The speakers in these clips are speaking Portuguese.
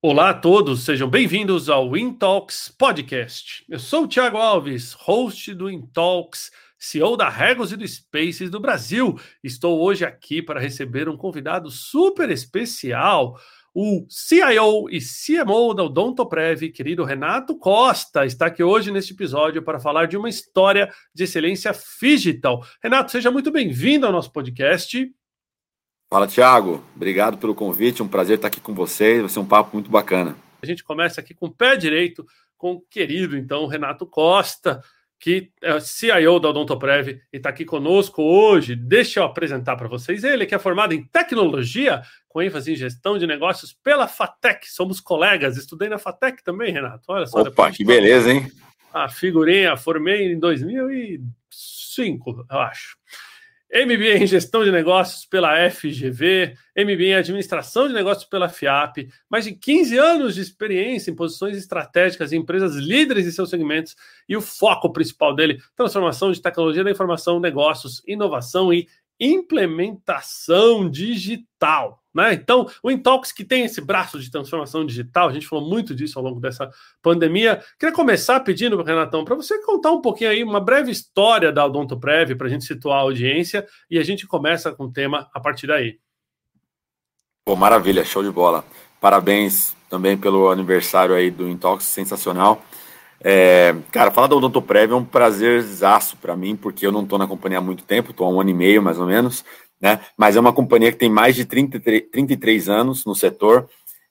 Olá a todos, sejam bem-vindos ao Intalks Podcast. Eu sou o Thiago Alves, host do Intalks, CEO da Regos e do Spaces do Brasil. Estou hoje aqui para receber um convidado super especial, o CIO e CMO da Odontoprev, querido Renato Costa, está aqui hoje neste episódio para falar de uma história de excelência digital. Renato, seja muito bem-vindo ao nosso podcast. Fala, Thiago. Obrigado pelo convite. Um prazer estar aqui com vocês. Vai ser um papo muito bacana. A gente começa aqui com o pé direito com o querido, então, Renato Costa, que é CIO da Odontoprev e está aqui conosco hoje. Deixa eu apresentar para vocês ele, que é formado em tecnologia, com ênfase em gestão de negócios pela FATEC. Somos colegas. Estudei na FATEC também, Renato. Olha só. Opa, que beleza, hein? A figurinha, formei em 2005, eu acho. MBA em Gestão de Negócios pela FGV, MBA em Administração de Negócios pela FIAP, mais de 15 anos de experiência em posições estratégicas em empresas líderes em seus segmentos e o foco principal dele, transformação de tecnologia da informação, negócios, inovação e implementação digital. Né? Então, o Intox, que tem esse braço de transformação digital, a gente falou muito disso ao longo dessa pandemia. Queria começar pedindo, Renatão, para você contar um pouquinho aí, uma breve história da Odontoprev, para a gente situar a audiência, e a gente começa com o tema a partir daí. Pô, maravilha, show de bola. Parabéns também pelo aniversário aí do Intox, sensacional. É, cara, falar da Odontoprev é um prazerzaço para mim, porque eu não estou na companhia há muito tempo, estou há um ano e meio mais ou menos, né? Mas é uma companhia que tem mais de 33, 33 anos no setor,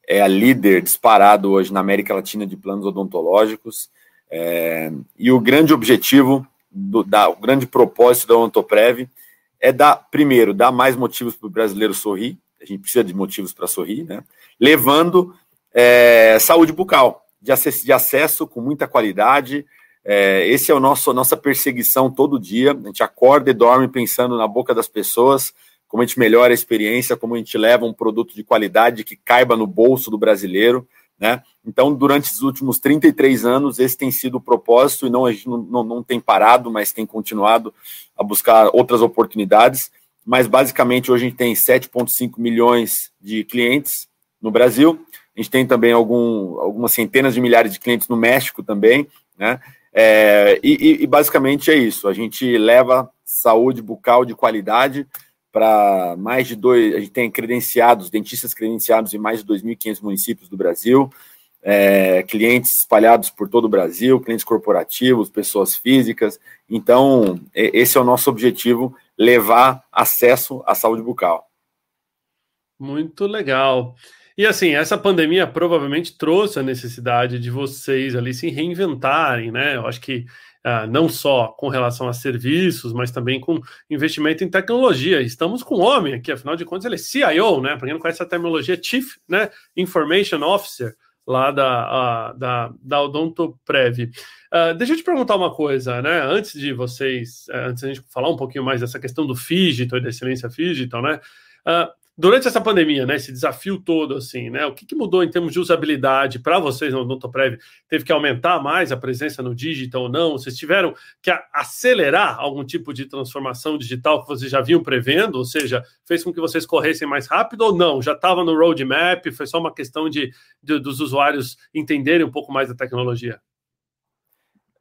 é a líder disparado hoje na América Latina de planos odontológicos. É, e o grande objetivo, do, da, o grande propósito da Odontoprev é dar, primeiro, dar mais motivos para o brasileiro sorrir, a gente precisa de motivos para sorrir, né? Levando é, saúde bucal de acesso, de acesso com muita qualidade. É, esse é o nosso nossa perseguição todo dia. A gente acorda e dorme pensando na boca das pessoas, como a gente melhora a experiência, como a gente leva um produto de qualidade que caiba no bolso do brasileiro. Né? Então, durante os últimos 33 anos, esse tem sido o propósito, e não, a gente não, não, não tem parado, mas tem continuado a buscar outras oportunidades. Mas, basicamente, hoje a gente tem 7,5 milhões de clientes no Brasil, a gente tem também algum, algumas centenas de milhares de clientes no México também, né? É, e, e, basicamente é isso. A gente leva saúde bucal de qualidade para mais de dois. A gente tem credenciados, dentistas credenciados em mais de 2.500 municípios do Brasil, é, clientes espalhados por todo o Brasil, clientes corporativos, pessoas físicas. Então, esse é o nosso objetivo: levar acesso à saúde bucal. Muito legal. E assim, essa pandemia provavelmente trouxe a necessidade de vocês ali se reinventarem, né? Eu acho que uh, não só com relação a serviços, mas também com investimento em tecnologia. Estamos com um homem aqui, afinal de contas, ele é CIO, né? Para quem não conhece a terminologia, Chief né? Information Officer lá da, uh, da, da Odontoprev. Uh, deixa eu te perguntar uma coisa, né? Antes de vocês, uh, antes de a gente falar um pouquinho mais dessa questão do digital e da excelência digital, né? Uh, Durante essa pandemia, né, esse desafio todo, assim, né, o que, que mudou em termos de usabilidade para vocês no Odontoprev? Teve que aumentar mais a presença no digital ou não? Vocês tiveram que acelerar algum tipo de transformação digital que vocês já vinham prevendo? Ou seja, fez com que vocês corressem mais rápido ou não? Já estava no roadmap? Foi só uma questão de, de dos usuários entenderem um pouco mais da tecnologia?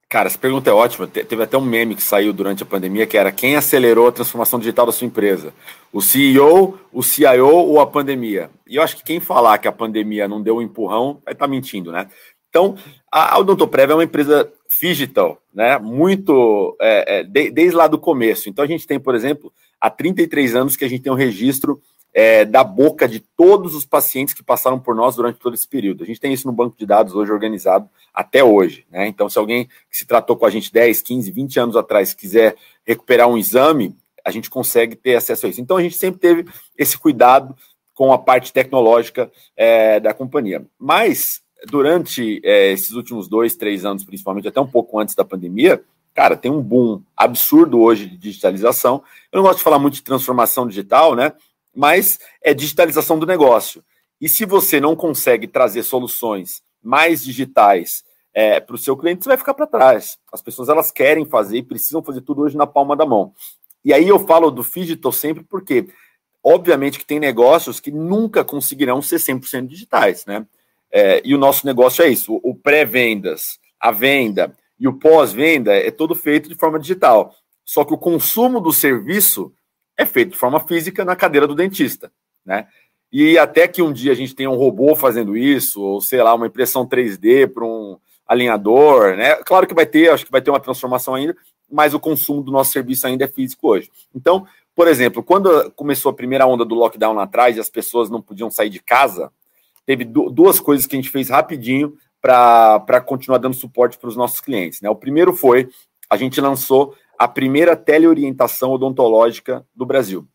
Cara, essa pergunta é ótima. Teve até um meme que saiu durante a pandemia que era quem acelerou a transformação digital da sua empresa? O CEO, o CIO ou a pandemia? E eu acho que quem falar que a pandemia não deu um empurrão vai estar tá mentindo, né? Então, a Odontoprev é uma empresa digital, né? Muito é, é, de, desde lá do começo. Então, a gente tem, por exemplo, há 33 anos que a gente tem um registro é, da boca de todos os pacientes que passaram por nós durante todo esse período. A gente tem isso no banco de dados hoje organizado até hoje. Né? Então, se alguém que se tratou com a gente 10, 15, 20 anos atrás quiser recuperar um exame, a gente consegue ter acesso a isso. Então, a gente sempre teve esse cuidado com a parte tecnológica é, da companhia. Mas, durante é, esses últimos dois, três anos, principalmente, até um pouco antes da pandemia, cara, tem um boom absurdo hoje de digitalização. Eu não gosto de falar muito de transformação digital, né? Mas é digitalização do negócio. E se você não consegue trazer soluções mais digitais é, para o seu cliente, você vai ficar para trás. As pessoas elas querem fazer e precisam fazer tudo hoje na palma da mão. E aí eu falo do digital sempre porque, obviamente, que tem negócios que nunca conseguirão ser 100% digitais, né? É, e o nosso negócio é isso: o, pré-vendas, a venda e o pós-venda é todo feito de forma digital. Só que o consumo do serviço é feito de forma física na cadeira do dentista, né? E até que um dia a gente tenha um robô fazendo isso, ou sei lá, uma impressão 3D para um alinhador, né? Claro que vai ter, acho que vai ter uma transformação ainda, mas o consumo do nosso serviço ainda é físico hoje. Então, por exemplo, quando começou a primeira onda do lockdown lá atrás e as pessoas não podiam sair de casa, teve duas coisas que a gente fez rapidinho para continuar dando suporte para os nossos clientes. Né? O primeiro foi a gente lançou a primeira teleorientação odontológica do Brasil.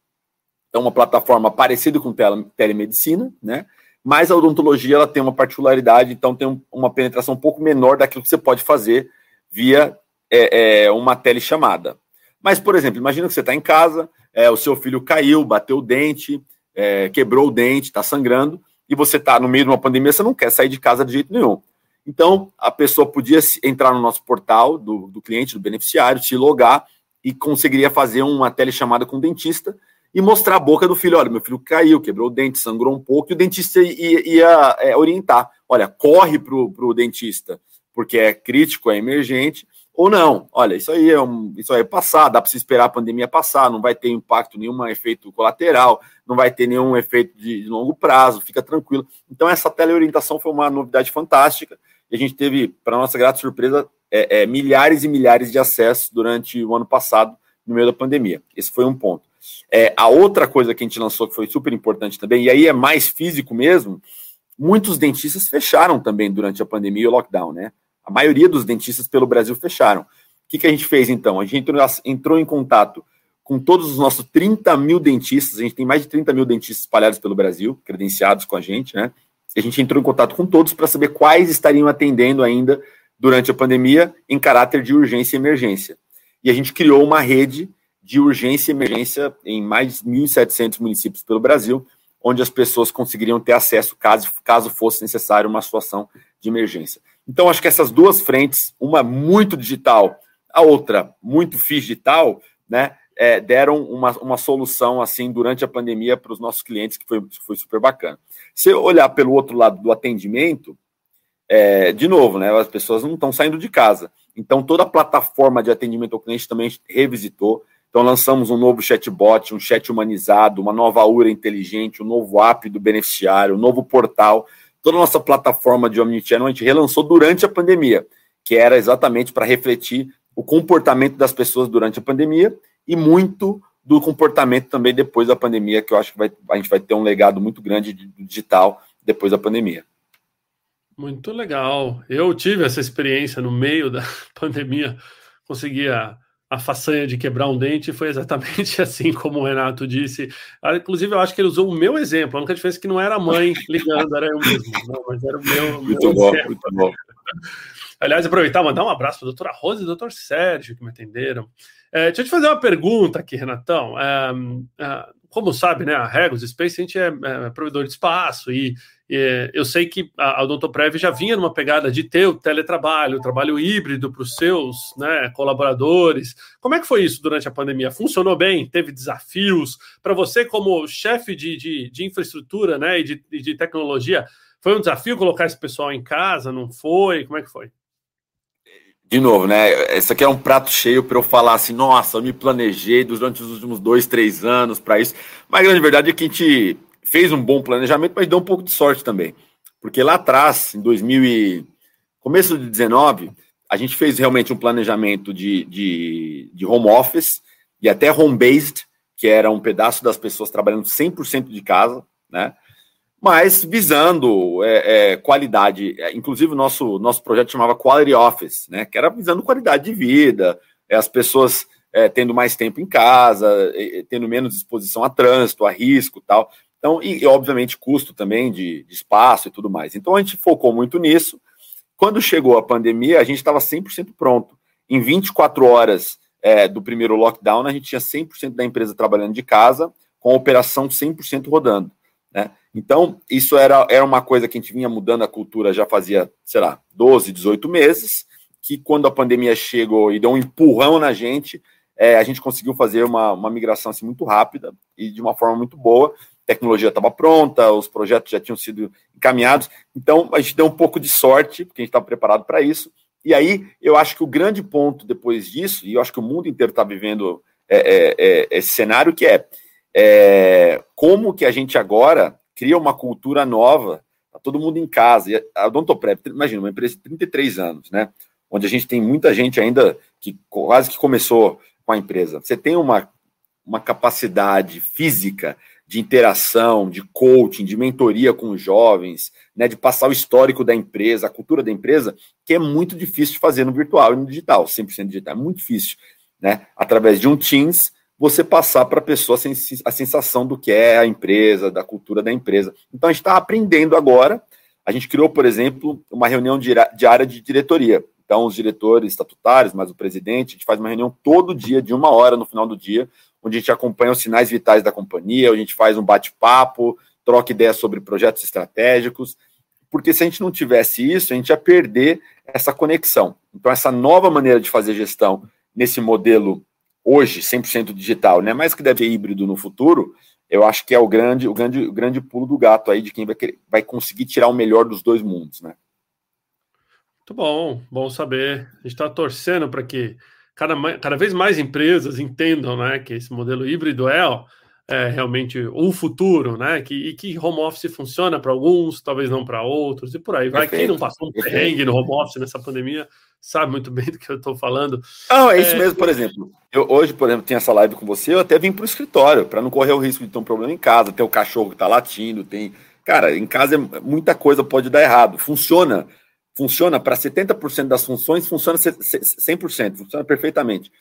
Então, uma plataforma parecida com tele, telemedicina, né? Mas a odontologia ela tem uma particularidade, então tem uma penetração um pouco menor daquilo que você pode fazer via é, é, uma telechamada. Mas, por exemplo, imagina que você está em casa, é, o seu filho caiu, bateu o dente, é, quebrou o dente, está sangrando, e você está no meio de uma pandemia, você não quer sair de casa de jeito nenhum. Então, a pessoa podia entrar no nosso portal do, do cliente, do beneficiário, se logar e conseguiria fazer uma telechamada com o dentista e mostrar a boca do filho. Olha, meu filho caiu, quebrou o dente, sangrou um pouco, e o dentista ia, ia é, orientar. Olha, corre para o dentista, porque é crítico, é emergente, ou não. Olha, isso aí é, um, isso aí é passar, dá para se esperar a pandemia passar, não vai ter impacto, nenhum efeito colateral, não vai ter nenhum efeito de, de longo prazo, fica tranquilo. Então, essa teleorientação foi uma novidade fantástica, e a gente teve, para nossa grata surpresa, é, é, milhares e milhares de acessos durante o ano passado, no meio da pandemia. Esse foi um ponto. É, a outra coisa que a gente lançou que foi super importante também, e aí é mais físico mesmo, muitos dentistas fecharam também durante a pandemia e o lockdown, né? A maioria dos dentistas pelo Brasil fecharam. O que, que a gente fez então? A gente entrou, em contato com todos os nossos 30 mil dentistas, a gente tem mais de 30 mil dentistas espalhados pelo Brasil, credenciados com a gente, né? A gente entrou em contato com todos para saber quais estariam atendendo ainda durante a pandemia em caráter de urgência e emergência. E a gente criou uma rede de urgência e emergência em mais de 1.700 municípios pelo Brasil, onde as pessoas conseguiriam ter acesso caso, caso fosse necessário uma situação de emergência. Então, acho que essas duas frentes, uma muito digital, a outra muito digital, né, é, deram uma, uma solução assim durante a pandemia para os nossos clientes, que foi, foi super bacana. Se olhar pelo outro lado do atendimento, é, de novo, né, as pessoas não estão saindo de casa. Então, toda a plataforma de atendimento ao cliente também revisitou. Então, lançamos um novo chatbot, um chat humanizado, uma nova URA inteligente, um novo app do beneficiário, um novo portal. Toda a nossa plataforma de Omnichannel a gente relançou durante a pandemia, que era exatamente para refletir o comportamento das pessoas durante a pandemia e muito do comportamento também depois da pandemia, que eu acho que vai, a gente vai ter um legado muito grande de digital depois da pandemia. Muito legal. Eu tive essa experiência no meio da pandemia, conseguia a façanha de quebrar um dente foi exatamente assim como o Renato disse. Ah, inclusive, eu acho que ele usou o meu exemplo. A única diferença é que não era a mãe ligando, era eu mesmo. Não, mas era o meu. Muito meu bom, exemplo. muito bom. Aliás, aproveitar e mandar um abraço para a doutora Rosa e doutor Sérgio, que me atenderam. É, deixa eu te fazer uma pergunta aqui, Renatão. É, é, como sabe, né, a Regos Space, a gente é, é provedor de espaço e eu sei que a Odontoprev já vinha numa pegada de ter o teletrabalho, o trabalho híbrido para os seus né, colaboradores. Como é que foi isso durante a pandemia? Funcionou bem? Teve desafios? Para você, como chefe de, de, de, infraestrutura né, e de, de tecnologia, foi um desafio colocar esse pessoal em casa? Não foi? Como é que foi? De novo, né? Esse aqui é um prato cheio para eu falar assim, nossa, eu me planejei durante os últimos dois, três anos para isso. Mas a grande verdade é que a gente fez um bom planejamento, mas deu um pouco de sorte também. Porque lá atrás, em 2000 e... começo de 19, a gente fez realmente um planejamento de, de, de home office e até home-based, que era um pedaço das pessoas trabalhando 100% de casa, né? Mas visando é, é, qualidade, é, inclusive o nosso, nosso projeto chamava Quality Office, né? Que era visando qualidade de vida, é, as pessoas é, tendo mais tempo em casa, tendo menos exposição a trânsito, a risco tal. Então, e, obviamente custo também de, de, espaço e tudo mais. Então a gente focou muito nisso. Quando chegou a pandemia, a gente estava 100% pronto. Em 24 horas é, do primeiro lockdown, a gente tinha 100% da empresa trabalhando de casa, com a operação 100% rodando. Né? Então, isso era, era uma coisa que a gente vinha mudando a cultura já fazia, sei lá, 12, 18 meses, que quando a pandemia chegou e deu um empurrão na gente, é, a gente conseguiu fazer uma, uma migração assim, muito rápida e de uma forma muito boa tecnologia estava pronta, os projetos já tinham sido encaminhados. Então, a gente deu um pouco de sorte, porque a gente estava preparado para isso. E aí, eu acho que o grande ponto depois disso, e eu acho que o mundo inteiro está vivendo é, é, é, esse cenário, que é, é, como que a gente agora cria uma cultura nova, tá todo mundo em casa. E a Odontoprev, imagina, uma empresa de 33 anos, né? Onde a gente tem muita gente ainda que quase que começou com a empresa. Você tem uma, uma capacidade física de interação, de coaching, de mentoria com os jovens, né, de passar o histórico da empresa, a cultura da empresa, que é muito difícil de fazer no virtual e no digital, 100% digital, é muito difícil, né? Através de um Teams, você passar para a pessoa a sensação do que é a empresa, da cultura da empresa. Então a gente está aprendendo agora. A gente criou, por exemplo, uma reunião diária de diretoria. Então, os diretores estatutários, mas o presidente, a gente faz uma reunião todo dia, de uma hora no final do dia, onde a gente acompanha os sinais vitais da companhia, onde a gente faz um bate-papo, troca ideias sobre projetos estratégicos, porque se a gente não tivesse isso, a gente ia perder essa conexão. Então, essa nova maneira de fazer gestão nesse modelo hoje 100% digital, né, mas que deve ser híbrido no futuro, eu acho que é o grande, o grande, o grande pulo do gato aí de quem vai, querer, vai conseguir tirar o melhor dos dois mundos, né? Muito bom, bom saber. A gente está torcendo para que cada, cada vez mais empresas entendam né, que esse modelo híbrido é, é realmente o futuro, né? Que, e que home office funciona para alguns, talvez não para outros, e por aí vai. Perfeito, Quem não passou um perrengue no home office nessa pandemia sabe muito bem do que eu estou falando. Não, é isso é... mesmo, por exemplo. Eu, hoje, por exemplo, tem essa live com você, eu até vim para o escritório, para não correr o risco de ter um problema em casa, ter o cachorro que está latindo, tem. Cara, em casa é, muita coisa pode dar errado. Funciona funciona para 70% das funções, funciona 100%, funciona perfeitamente.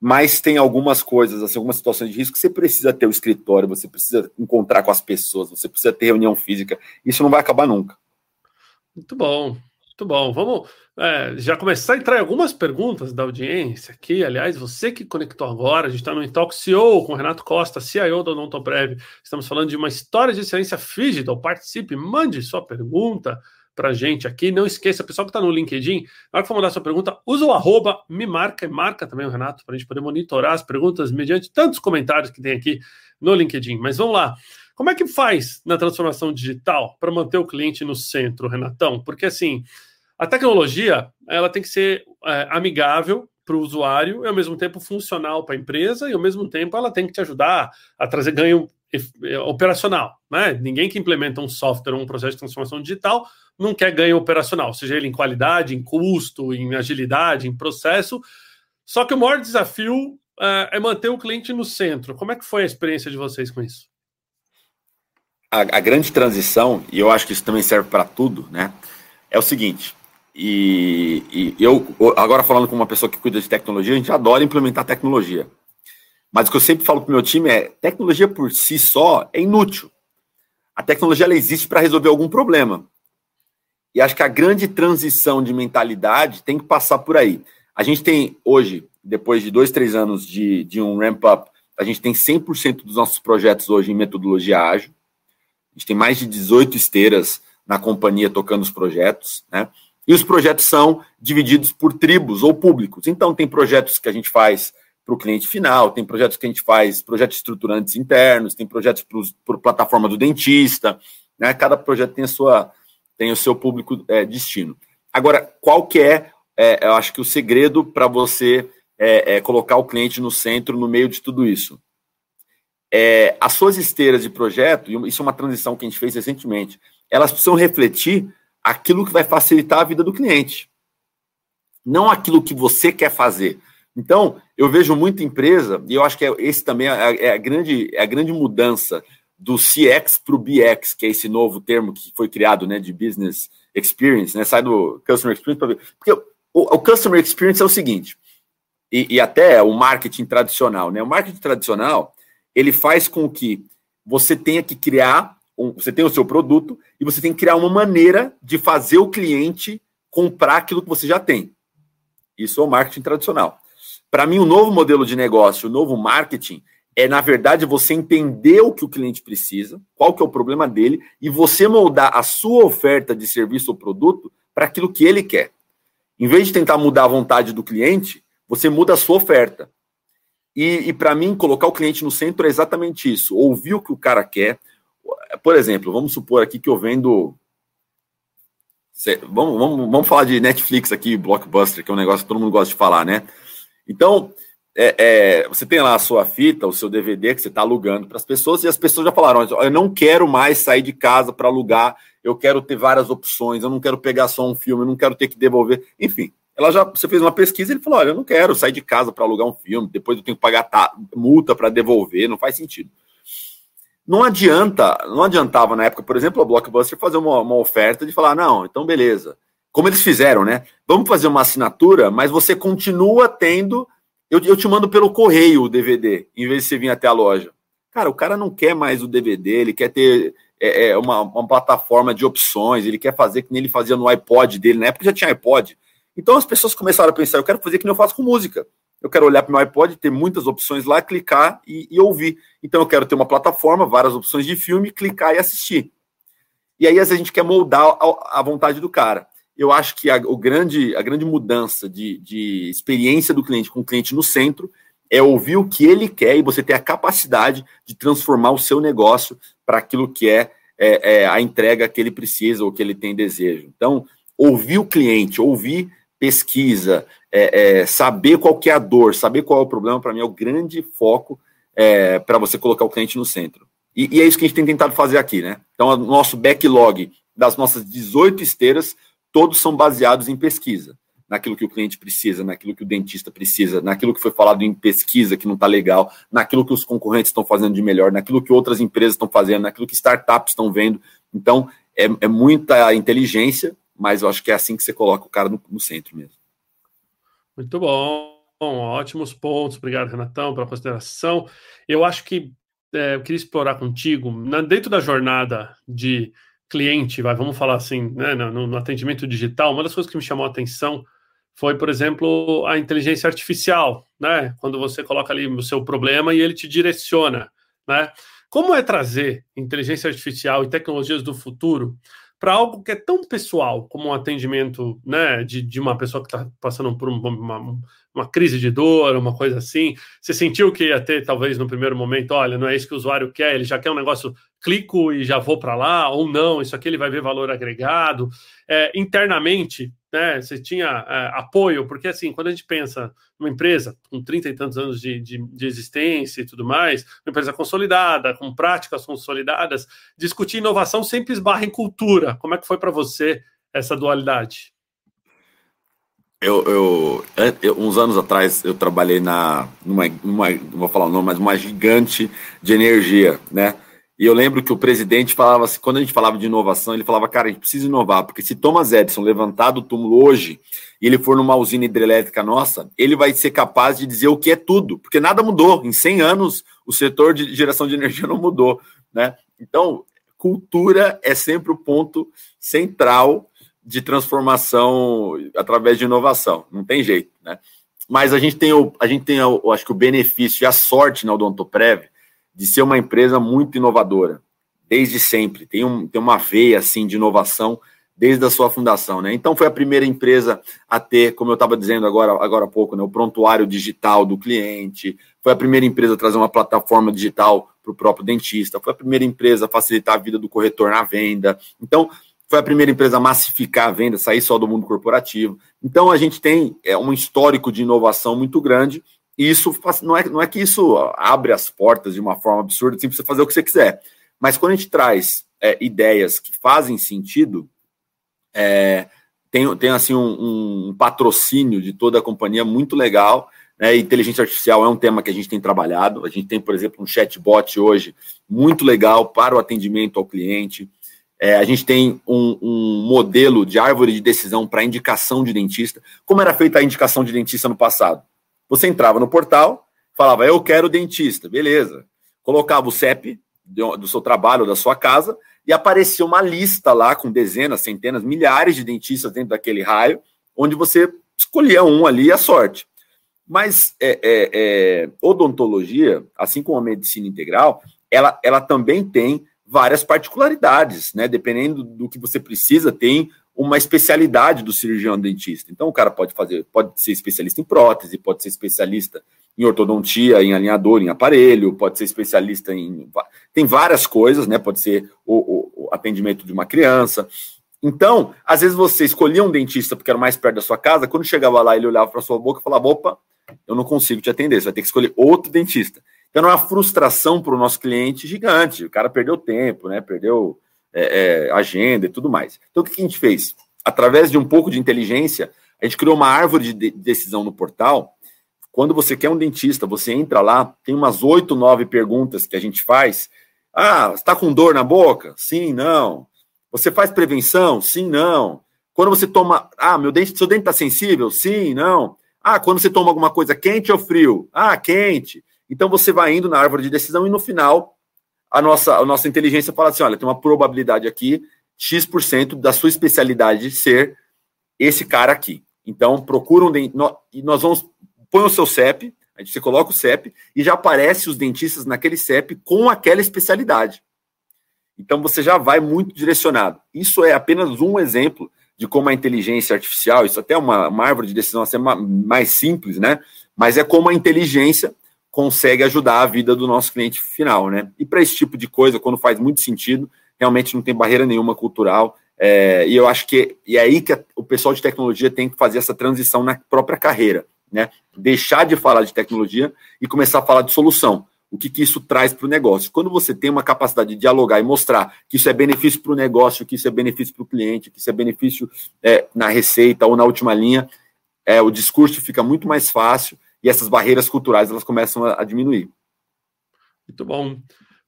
Mas tem algumas coisas, assim, algumas situações de risco que você precisa ter o escritório, você precisa encontrar com as pessoas, você precisa ter reunião física. Isso não vai acabar nunca. Muito bom, muito bom. Vamos é, já começar a entrar em algumas perguntas da audiência aqui. Aliás, você que conectou agora, a gente está no Intalk CEO com Renato Costa, CIO da Odontoprev. Estamos falando de uma história de excelência digital. Participe, mande sua pergunta para gente aqui. Não esqueça, pessoal que está no LinkedIn, na hora que for mandar sua pergunta, usa o arroba, me marca e marca também o Renato, para a gente poder monitorar as perguntas mediante tantos comentários que tem aqui no LinkedIn. Mas vamos lá. Como é que faz na transformação digital para manter o cliente no centro, Renatão? Porque assim, a tecnologia ela tem que ser é, amigável para o usuário e ao mesmo tempo funcional para a empresa e ao mesmo tempo ela tem que te ajudar a trazer ganho operacional, né? Ninguém que implementa um software ou um processo de transformação digital não quer ganho operacional, seja ele em qualidade, em custo, em agilidade, em processo. Só que o maior desafio é, é manter o cliente no centro. Como é que foi a experiência de vocês com isso? A, a grande transição, e eu acho que isso também serve para tudo, né? É o seguinte. E, e eu, agora falando com uma pessoa que cuida de tecnologia, a gente adora implementar tecnologia. Mas o que eu sempre falo para o meu time é: tecnologia por si só é inútil. A tecnologia ela existe para resolver algum problema. E acho que a grande transição de mentalidade tem que passar por aí. A gente tem hoje, depois de dois, três anos de, de um ramp-up, a gente tem 100% dos nossos projetos hoje em metodologia ágil. A gente tem mais de 18 esteiras na companhia tocando os projetos, né? E os projetos são divididos por tribos ou públicos. Então, tem projetos que a gente faz para o cliente final, tem projetos que a gente faz, projetos estruturantes internos, tem projetos para plataforma do dentista, né? Cada projeto tem a sua, tem o seu público é, destino. Agora, qual que é, é eu acho que o segredo para você é, é, colocar o cliente no centro, no meio de tudo isso? É, as suas esteiras de projeto, e isso é uma transição que a gente fez recentemente, elas precisam refletir aquilo que vai facilitar a vida do cliente, não aquilo que você quer fazer. Então, eu vejo muita empresa, e eu acho que é, esse também é, é a, grande, é a grande mudança do CX para o BX, que é esse novo termo que foi criado, né, de business experience, né, sai do customer experience para porque o, o, customer experience é o seguinte, e, e, até o marketing tradicional, né, o marketing tradicional ele faz com que você tenha que criar, um, você tem o seu produto e você tem que criar uma maneira de fazer o cliente comprar aquilo que você já tem. Isso é o marketing tradicional. Para mim, o novo modelo de negócio, o novo marketing, é, na verdade, você entender o que o cliente precisa, qual que é o problema dele, e você moldar a sua oferta de serviço ou produto para aquilo que ele quer. Em vez de tentar mudar a vontade do cliente, você muda a sua oferta. E, e para mim, colocar o cliente no centro é exatamente isso: ouvir o que o cara quer, por exemplo, vamos supor aqui que eu vendo. Vamos, vamos, vamos falar de Netflix aqui, Blockbuster, que é um negócio que todo mundo gosta de falar, né? Então, é, é, você tem lá a sua fita, o seu DVD que você está alugando para as pessoas, e as pessoas já falaram: eu não quero mais sair de casa para alugar, eu quero ter várias opções, eu não quero pegar só um filme, eu não quero ter que devolver. Enfim, ela já você fez uma pesquisa e ele falou: olha, eu não quero sair de casa para alugar um filme, depois eu tenho que pagar multa para devolver, não faz sentido. Não adianta, não adiantava na época, por exemplo, a Blockbuster fazer uma, uma oferta de falar: não, então beleza. Como eles fizeram, né? Vamos fazer uma assinatura, mas você continua tendo eu, eu te mando pelo correio o DVD, em vez de você vir até a loja. Cara, o cara não quer mais o DVD, ele quer ter é, é, uma, uma, plataforma de opções, ele quer fazer que nem ele fazia no iPod dele, na época já tinha iPod. Então as pessoas começaram a pensar, eu quero fazer que nem eu faço com música. Eu quero olhar para o meu iPod, ter muitas opções lá, clicar e, e, ouvir. Então eu quero ter uma plataforma, várias opções de filme, clicar e assistir. E aí a gente quer moldar a, a vontade do cara eu acho que a, o grande, a grande mudança de, de experiência do cliente com o cliente no centro é ouvir o que ele quer e você ter a capacidade de transformar o seu negócio para aquilo que é, é, é, a entrega que ele precisa ou que ele tem desejo. Então, ouvir o cliente, ouvir pesquisa, é, é saber qual é a dor, saber qual é o problema, para mim é o grande foco é, para você colocar o cliente no centro. E, e, é isso que a gente tem tentado fazer aqui, né? Então, o nosso backlog das nossas 18 esteiras todos são baseados em pesquisa, naquilo que o cliente precisa, naquilo que o dentista precisa, naquilo que foi falado em pesquisa que não está legal, naquilo que os concorrentes estão fazendo de melhor, naquilo que outras empresas estão fazendo, naquilo que startups estão vendo. Então, é, é, muita inteligência, mas eu acho que é assim que você coloca o cara no, no centro mesmo. Muito bom. Ótimos pontos. Obrigado, Renatão, pela consideração. Eu acho que é, eu queria explorar contigo, na, dentro da jornada de cliente, vai, vamos falar assim, né, no, no, atendimento digital, uma das coisas que me chamou a atenção foi, por exemplo, a inteligência artificial, né? Quando você coloca ali o seu problema e ele te direciona, né? Como é trazer inteligência artificial e tecnologias do futuro para algo que é tão pessoal como um atendimento, né, de, de uma pessoa que está passando por uma, uma crise de dor, uma coisa assim. Você sentiu que ia ter, talvez, no primeiro momento, olha, não é isso que o usuário quer, ele já quer um negócio, clico e já vou para lá, ou não, isso aqui ele vai ver valor agregado. É, internamente, né, você tinha é, apoio, porque assim, quando a gente pensa numa empresa com 30 e tantos anos de, de, de existência e tudo mais, uma empresa consolidada, com práticas consolidadas, discutir inovação sempre esbarra em cultura. Como é que foi para você essa dualidade? Eu, eu, eu, uns anos atrás eu trabalhei na numa, numa não vou falar o nome, mas uma gigante de energia, né? E eu lembro que o presidente falava assim, quando a gente falava de inovação, ele falava, cara, a gente precisa inovar, porque se Thomas Edison levantar do túmulo hoje e ele for numa usina hidrelétrica nossa, ele vai ser capaz de dizer o que é tudo, porque nada mudou. Em 100 anos, o setor de geração de energia não mudou, né? Então, cultura é sempre o ponto central de transformação através de inovação. Não tem jeito, né? Mas a gente tem, o, a gente tem o, acho que o benefício e a sorte na Odontoprev de ser uma empresa muito inovadora, desde sempre. Tem, um, tem uma veia assim de inovação desde a sua fundação, né? Então foi a primeira empresa a ter, como eu estava dizendo agora, agora há pouco, né, o prontuário digital do cliente. Foi a primeira empresa a trazer uma plataforma digital para o próprio dentista. Foi a primeira empresa a facilitar a vida do corretor na venda. Então foi a primeira empresa a massificar a venda, sair só do mundo corporativo. Então a gente tem é, um histórico de inovação muito grande, isso não é, não é que isso abre as portas de uma forma absurda, assim, você fazer o que você quiser. Mas quando a gente traz é, ideias que fazem sentido, é, tem, tem assim um, um, patrocínio de toda a companhia muito legal. Né? Inteligência artificial é um tema que a gente tem trabalhado. A gente tem, por exemplo, um chatbot hoje muito legal para o atendimento ao cliente. É, a gente tem um, um, modelo de árvore de decisão para indicação de dentista. Como era feita a indicação de dentista no passado? Você entrava no portal, falava, eu quero dentista, beleza. Colocava o CEP do seu trabalho, da sua casa, e aparecia uma lista lá com dezenas, centenas, milhares de dentistas dentro daquele raio, onde você escolhia um ali à sorte. Mas é, é, é, odontologia, assim como a medicina integral, ela, ela também tem várias particularidades, né? Dependendo do que você precisa, tem uma especialidade do cirurgião dentista. Então, o cara pode fazer, pode ser especialista em prótese, pode ser especialista em ortodontia, em alinhador, em aparelho, pode ser especialista em. Tem várias coisas, né? Pode ser o, o, o atendimento de uma criança. Então, às vezes você escolhia um dentista porque era mais perto da sua casa, quando chegava lá, ele olhava para sua boca e falava: opa, eu não consigo te atender, você vai ter que escolher outro dentista. Então, é uma frustração para o nosso cliente gigante. O cara perdeu tempo, né? Perdeu é, é, agenda e tudo mais. Então, o que a gente fez? Através de um pouco de inteligência, a gente criou uma árvore de decisão no portal quando você quer um dentista, você entra lá, tem umas oito, nove perguntas que a gente faz. Ah, está com dor na boca? Sim, não. Você faz prevenção? Sim, não. Quando você toma, ah, meu dente, seu dente está sensível? Sim, não. Ah, quando você toma alguma coisa quente ou frio? Ah, quente. Então você vai indo na árvore de decisão e no final a nossa, a nossa inteligência fala assim: olha, tem uma probabilidade aqui, X% da sua especialidade ser esse cara aqui. Então, procura um dente. E nós vamos põe o seu CEP, a gente você coloca o CEP e já aparece os dentistas naquele CEP com aquela especialidade. Então você já vai muito direcionado. Isso é apenas um exemplo de como a inteligência artificial, isso até é uma, uma árvore de decisão a ser mais simples, né? Mas é como a inteligência consegue ajudar a vida do nosso cliente final, né? E para esse tipo de coisa, quando faz muito sentido, realmente não tem barreira nenhuma cultural. É, e eu acho que e é aí que a, o pessoal de tecnologia tem que fazer essa transição na própria carreira né? Deixar de falar de tecnologia e começar a falar de solução. O que, que isso traz para o negócio? Quando você tem uma capacidade de dialogar e mostrar que isso é benefício para o negócio, que isso é benefício para o cliente, que isso é benefício é, na receita ou na última linha, é, o discurso fica muito mais fácil e essas barreiras culturais elas começam a, a diminuir. Muito bom.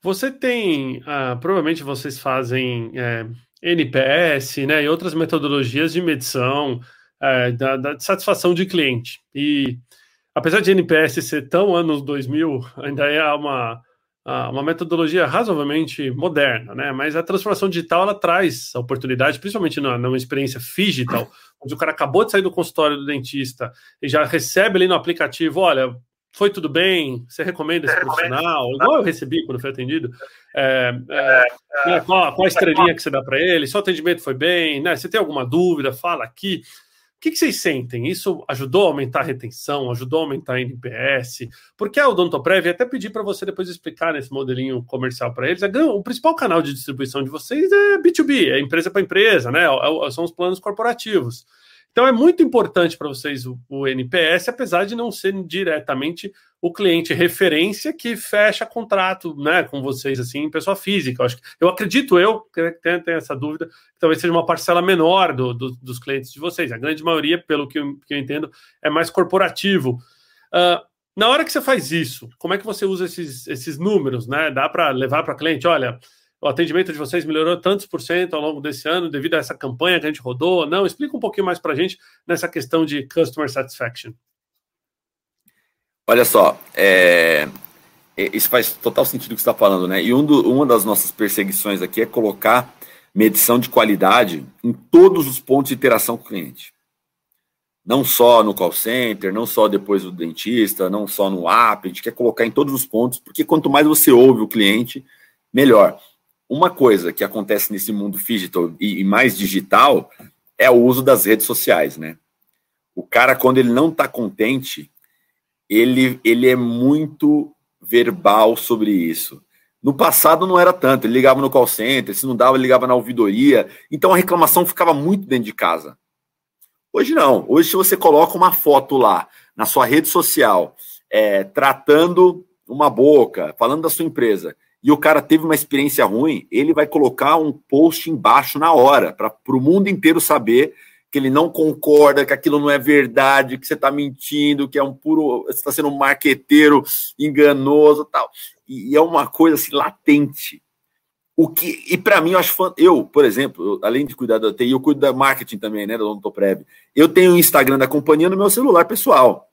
Você tem, ah, provavelmente vocês fazem é, NPS, né, e outras metodologias de medição é, da, da, satisfação de cliente. E apesar de NPS ser tão anos 2000, ainda é uma, uma metodologia razoavelmente moderna, né? Mas a transformação digital ela traz a oportunidade, principalmente na, numa experiência digital, onde o cara acabou de sair do consultório do dentista e já recebe ali no aplicativo, olha, foi tudo bem? Você recomenda esse profissional? Igual eu recebi quando fui atendido. É, é, né, qual, qual a estrelinha que você dá para ele? Seu atendimento foi bem? Né? Você tem alguma dúvida? Fala aqui. O que, que, vocês sentem? Isso ajudou a aumentar a retenção, ajudou a aumentar a NPS? Porque a Odontoprev, até pedir para você depois explicar nesse modelinho comercial para eles, o principal canal de distribuição de vocês é B2B, é empresa para empresa, né? É é são os planos corporativos. Então é muito importante para vocês o, o, NPS, apesar de não ser diretamente o cliente referência que fecha contrato né, com vocês, assim, pessoa física. Eu, acho que, eu acredito eu, que tem, tem essa dúvida, que talvez seja uma parcela menor do, do, dos clientes de vocês. A grande maioria, pelo que eu, que eu entendo, é mais corporativo. Uh, na hora que você faz isso, como é que você usa esses, esses números? Né? Dá para levar para cliente, olha, o atendimento de vocês melhorou tantos por cento ao longo desse ano devido a essa campanha que a gente rodou? Não, explica um pouquinho mais para a gente nessa questão de customer satisfaction. Olha só, é, é... isso faz total sentido o que você está falando, né? E um do, uma das nossas perseguições aqui é colocar medição de qualidade em todos os pontos de interação com o cliente. Não só no call center, não só depois do dentista, não só no app, a gente quer colocar em todos os pontos, porque quanto mais você ouve o cliente, melhor uma coisa que acontece nesse mundo digital e, mais digital é o uso das redes sociais, né? O cara, quando ele não está contente, ele, ele é muito verbal sobre isso. No passado não era tanto, ele ligava no call center, se não dava, ele ligava na ouvidoria, então a reclamação ficava muito dentro de casa. Hoje não, hoje se você coloca uma foto lá na sua rede social, é, tratando uma boca, falando da sua empresa, e o cara teve uma experiência ruim, ele vai colocar um post embaixo na hora, para o mundo inteiro saber que ele não concorda, que aquilo não é verdade, que você está mentindo, que é um puro. Você está sendo um marqueteiro enganoso tal. E, e, é uma coisa assim, latente. O que, e para mim, eu acho eu, por exemplo, eu, além de cuidar da TI, eu cuido da marketing também, né, da Odontoprev. Eu tenho o Instagram da companhia no meu celular pessoal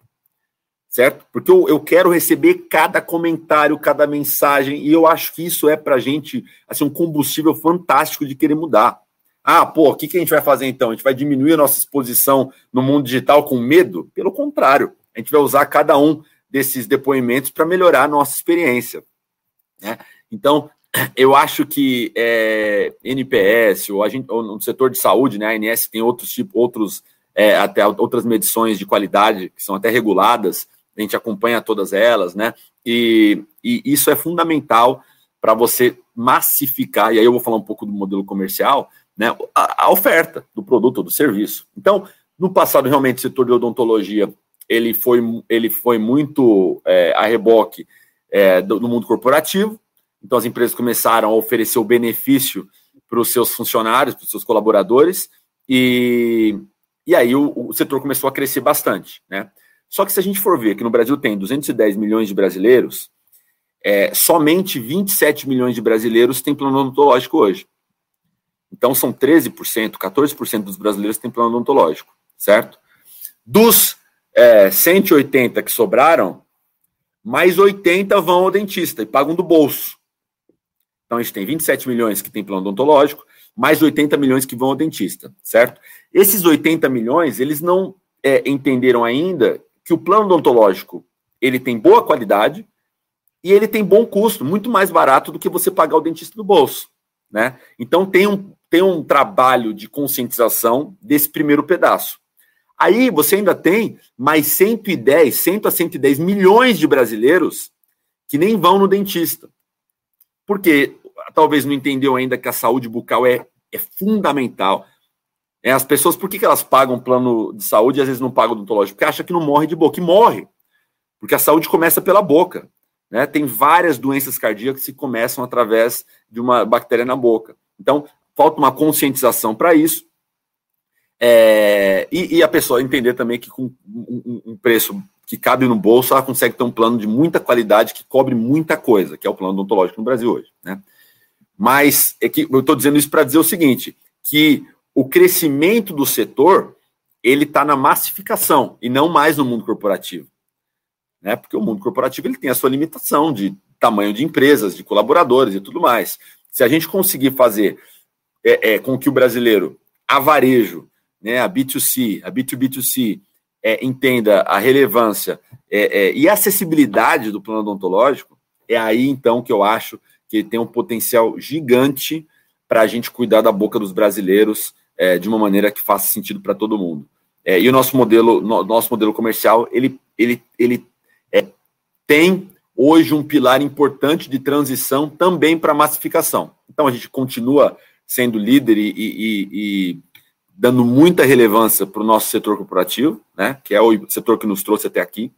certo? Porque eu, eu quero receber cada comentário, cada mensagem, e eu acho que isso é para a gente assim, um combustível fantástico de querer mudar. Ah, pô, o que, que a gente vai fazer então? A gente vai diminuir a nossa exposição no mundo digital com medo? Pelo contrário, a gente vai usar cada um desses depoimentos para melhorar a nossa experiência. Né? Então, eu acho que é, NPS, ou, a gente, ou no setor de saúde, né, a ANS tem outros tipos, outros, é, até outras medições de qualidade que são até reguladas, a gente acompanha todas elas, né? E, e isso é fundamental para você massificar, e aí eu vou falar um pouco do modelo comercial, né? A, a oferta do produto ou do serviço. Então, no passado, realmente, o setor de odontologia ele foi, ele foi muito é, a reboque é, do, do, mundo corporativo. Então, as empresas começaram a oferecer o benefício para os seus funcionários, para os seus colaboradores, e, e aí o, o, setor começou a crescer bastante. Né? Só que se a gente for ver que no Brasil tem 210 milhões de brasileiros, é, somente 27 milhões de brasileiros têm plano odontológico hoje. Então, são 13%, 14% dos brasileiros têm plano odontológico, certo? Dos é, 180 que sobraram, mais 80 vão ao dentista e pagam do bolso. Então a gente tem 27 milhões que tem plano odontológico, mais 80 milhões que vão ao dentista, certo? Esses 80 milhões, eles não é, entenderam ainda que o plano odontológico ele tem boa qualidade e ele tem bom custo, muito mais barato do que você pagar o dentista do bolso, né? Então tem um, tem um trabalho de conscientização desse primeiro pedaço. Aí você ainda tem mais 110, 100 a 110 milhões de brasileiros que nem vão no dentista. Porque talvez não entendeu ainda que a saúde bucal é, é fundamental. É, as pessoas, por que, que elas pagam plano de saúde e às vezes não pagam odontológico? Porque acha que não morre de boca. E morre. Porque a saúde começa pela boca. Né? Tem várias doenças cardíacas que começam através de uma bactéria na boca. Então, falta uma conscientização para isso. É, e, e, a pessoa entender também que com um, um, preço que cabe no bolso, ela consegue ter um plano de muita qualidade que cobre muita coisa, que é o plano odontológico no Brasil hoje. Né? Mas é que eu estou dizendo isso para dizer o seguinte: que o crescimento do setor ele está na massificação e não mais no mundo corporativo. Né? Porque o mundo corporativo ele tem a sua limitação de tamanho de empresas, de colaboradores e tudo mais. Se a gente conseguir fazer é, é, com que o brasileiro, a varejo, né, a B2C, a B2B2C, é, entenda a relevância é, é, e a acessibilidade do plano odontológico, é aí então que eu acho que tem um potencial gigante para a gente cuidar da boca dos brasileiros é, de uma maneira que faça sentido para todo mundo. É, e o nosso modelo, no, nosso modelo comercial, ele, ele, ele é, tem hoje um pilar importante de transição também para massificação. Então a gente continua sendo líder e, e, e dando muita relevância para o nosso setor corporativo, né, que é o setor que nos trouxe até aqui.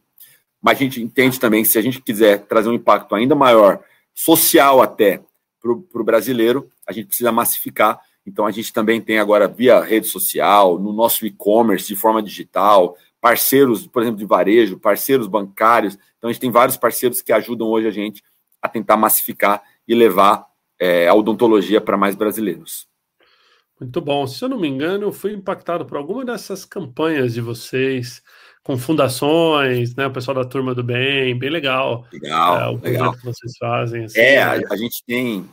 Mas a gente entende também que se a gente quiser trazer um impacto ainda maior, social até, para o brasileiro, a gente precisa massificar. Então a gente também tem agora via rede social, no nosso e-commerce de forma digital, parceiros, por exemplo, de varejo, parceiros bancários. Então a gente tem vários parceiros que ajudam hoje a gente a tentar massificar e levar é, a odontologia para mais brasileiros. Muito bom. Se eu não me engano, eu fui impactado por alguma dessas campanhas de vocês com fundações, né? O pessoal da Turma do Bem, bem legal. Legal, é, o legal. que vocês fazem. Assim, é, a, a, gente tem,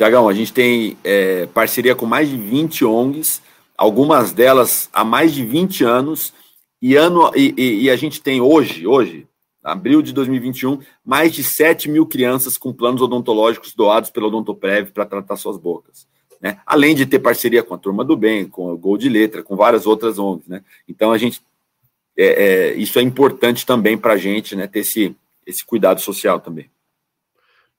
Tiagão, a gente tem é, parceria com mais de 20 ONGs, algumas delas há mais de 20 anos, e, ano, e, e, e a gente tem hoje, hoje, abril de 2021, mais de 7 mil crianças com planos odontológicos doados pela Odontoprev para tratar suas bocas né? Além de ter parceria com a Turma do Bem, com o Gol de Letra, com várias outras ONGs, né? Então a gente é, é, isso é importante também para a gente, né? Ter esse, esse cuidado social também.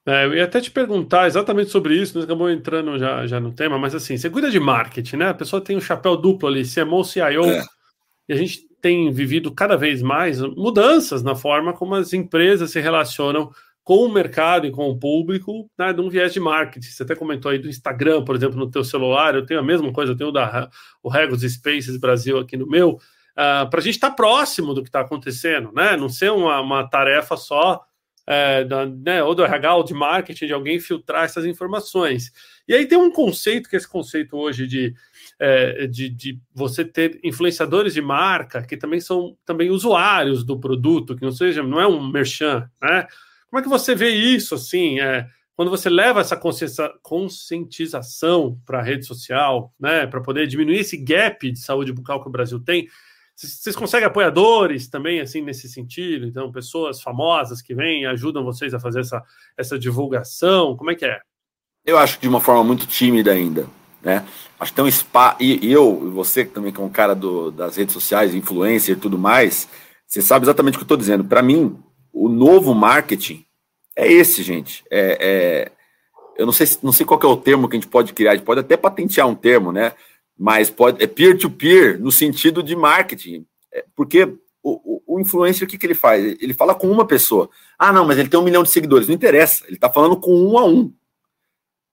É, eu ia até te perguntar exatamente sobre isso, nós acabamos entrando já, já no tema, mas assim, você cuida de marketing, né? A pessoa tem um chapéu duplo ali, CMO, CIO, é. e a gente tem vivido cada vez mais mudanças na forma como as empresas se relacionam com o mercado e com o público, né, de um viés de marketing. Você até comentou aí do Instagram, por exemplo, no teu celular, eu tenho a mesma coisa, eu tenho da, o Regos Spaces Brasil aqui no meu, uh, ah, para a gente estar tá próximo do que está acontecendo, né? Não ser uma, uma tarefa só é, da, né, ou do RH ou de marketing, de alguém filtrar essas informações. E aí tem um conceito, que é esse conceito hoje de, é, de, de, você ter influenciadores de marca, que também são também usuários do produto, que não seja, não é um merchan, né? Como é que você vê isso, assim, é, quando você leva essa conscientização para a rede social, né, para poder diminuir esse gap de saúde bucal que o Brasil tem, vocês conseguem apoiadores também, assim, nesse sentido? Então, pessoas famosas que vêm e ajudam vocês a fazer essa, essa divulgação? Como é que é? Eu acho que de uma forma muito tímida ainda, né? Acho que tem um espaço... E, eu, e você também que é um cara do, das redes sociais, influencer e tudo mais, Você sabe exatamente o que eu estou dizendo. Para mim, o novo marketing é esse, gente. É, é, eu não sei, não sei qual é o termo que a gente pode criar, a gente pode até patentear um termo, né? Mas pode, é peer-to-peer -peer, no sentido de marketing. É, porque o, o, o influencer, o que, que ele faz? Ele fala com uma pessoa. Ah, não, mas ele tem um milhão de seguidores. Não interessa. Ele está falando com um a um.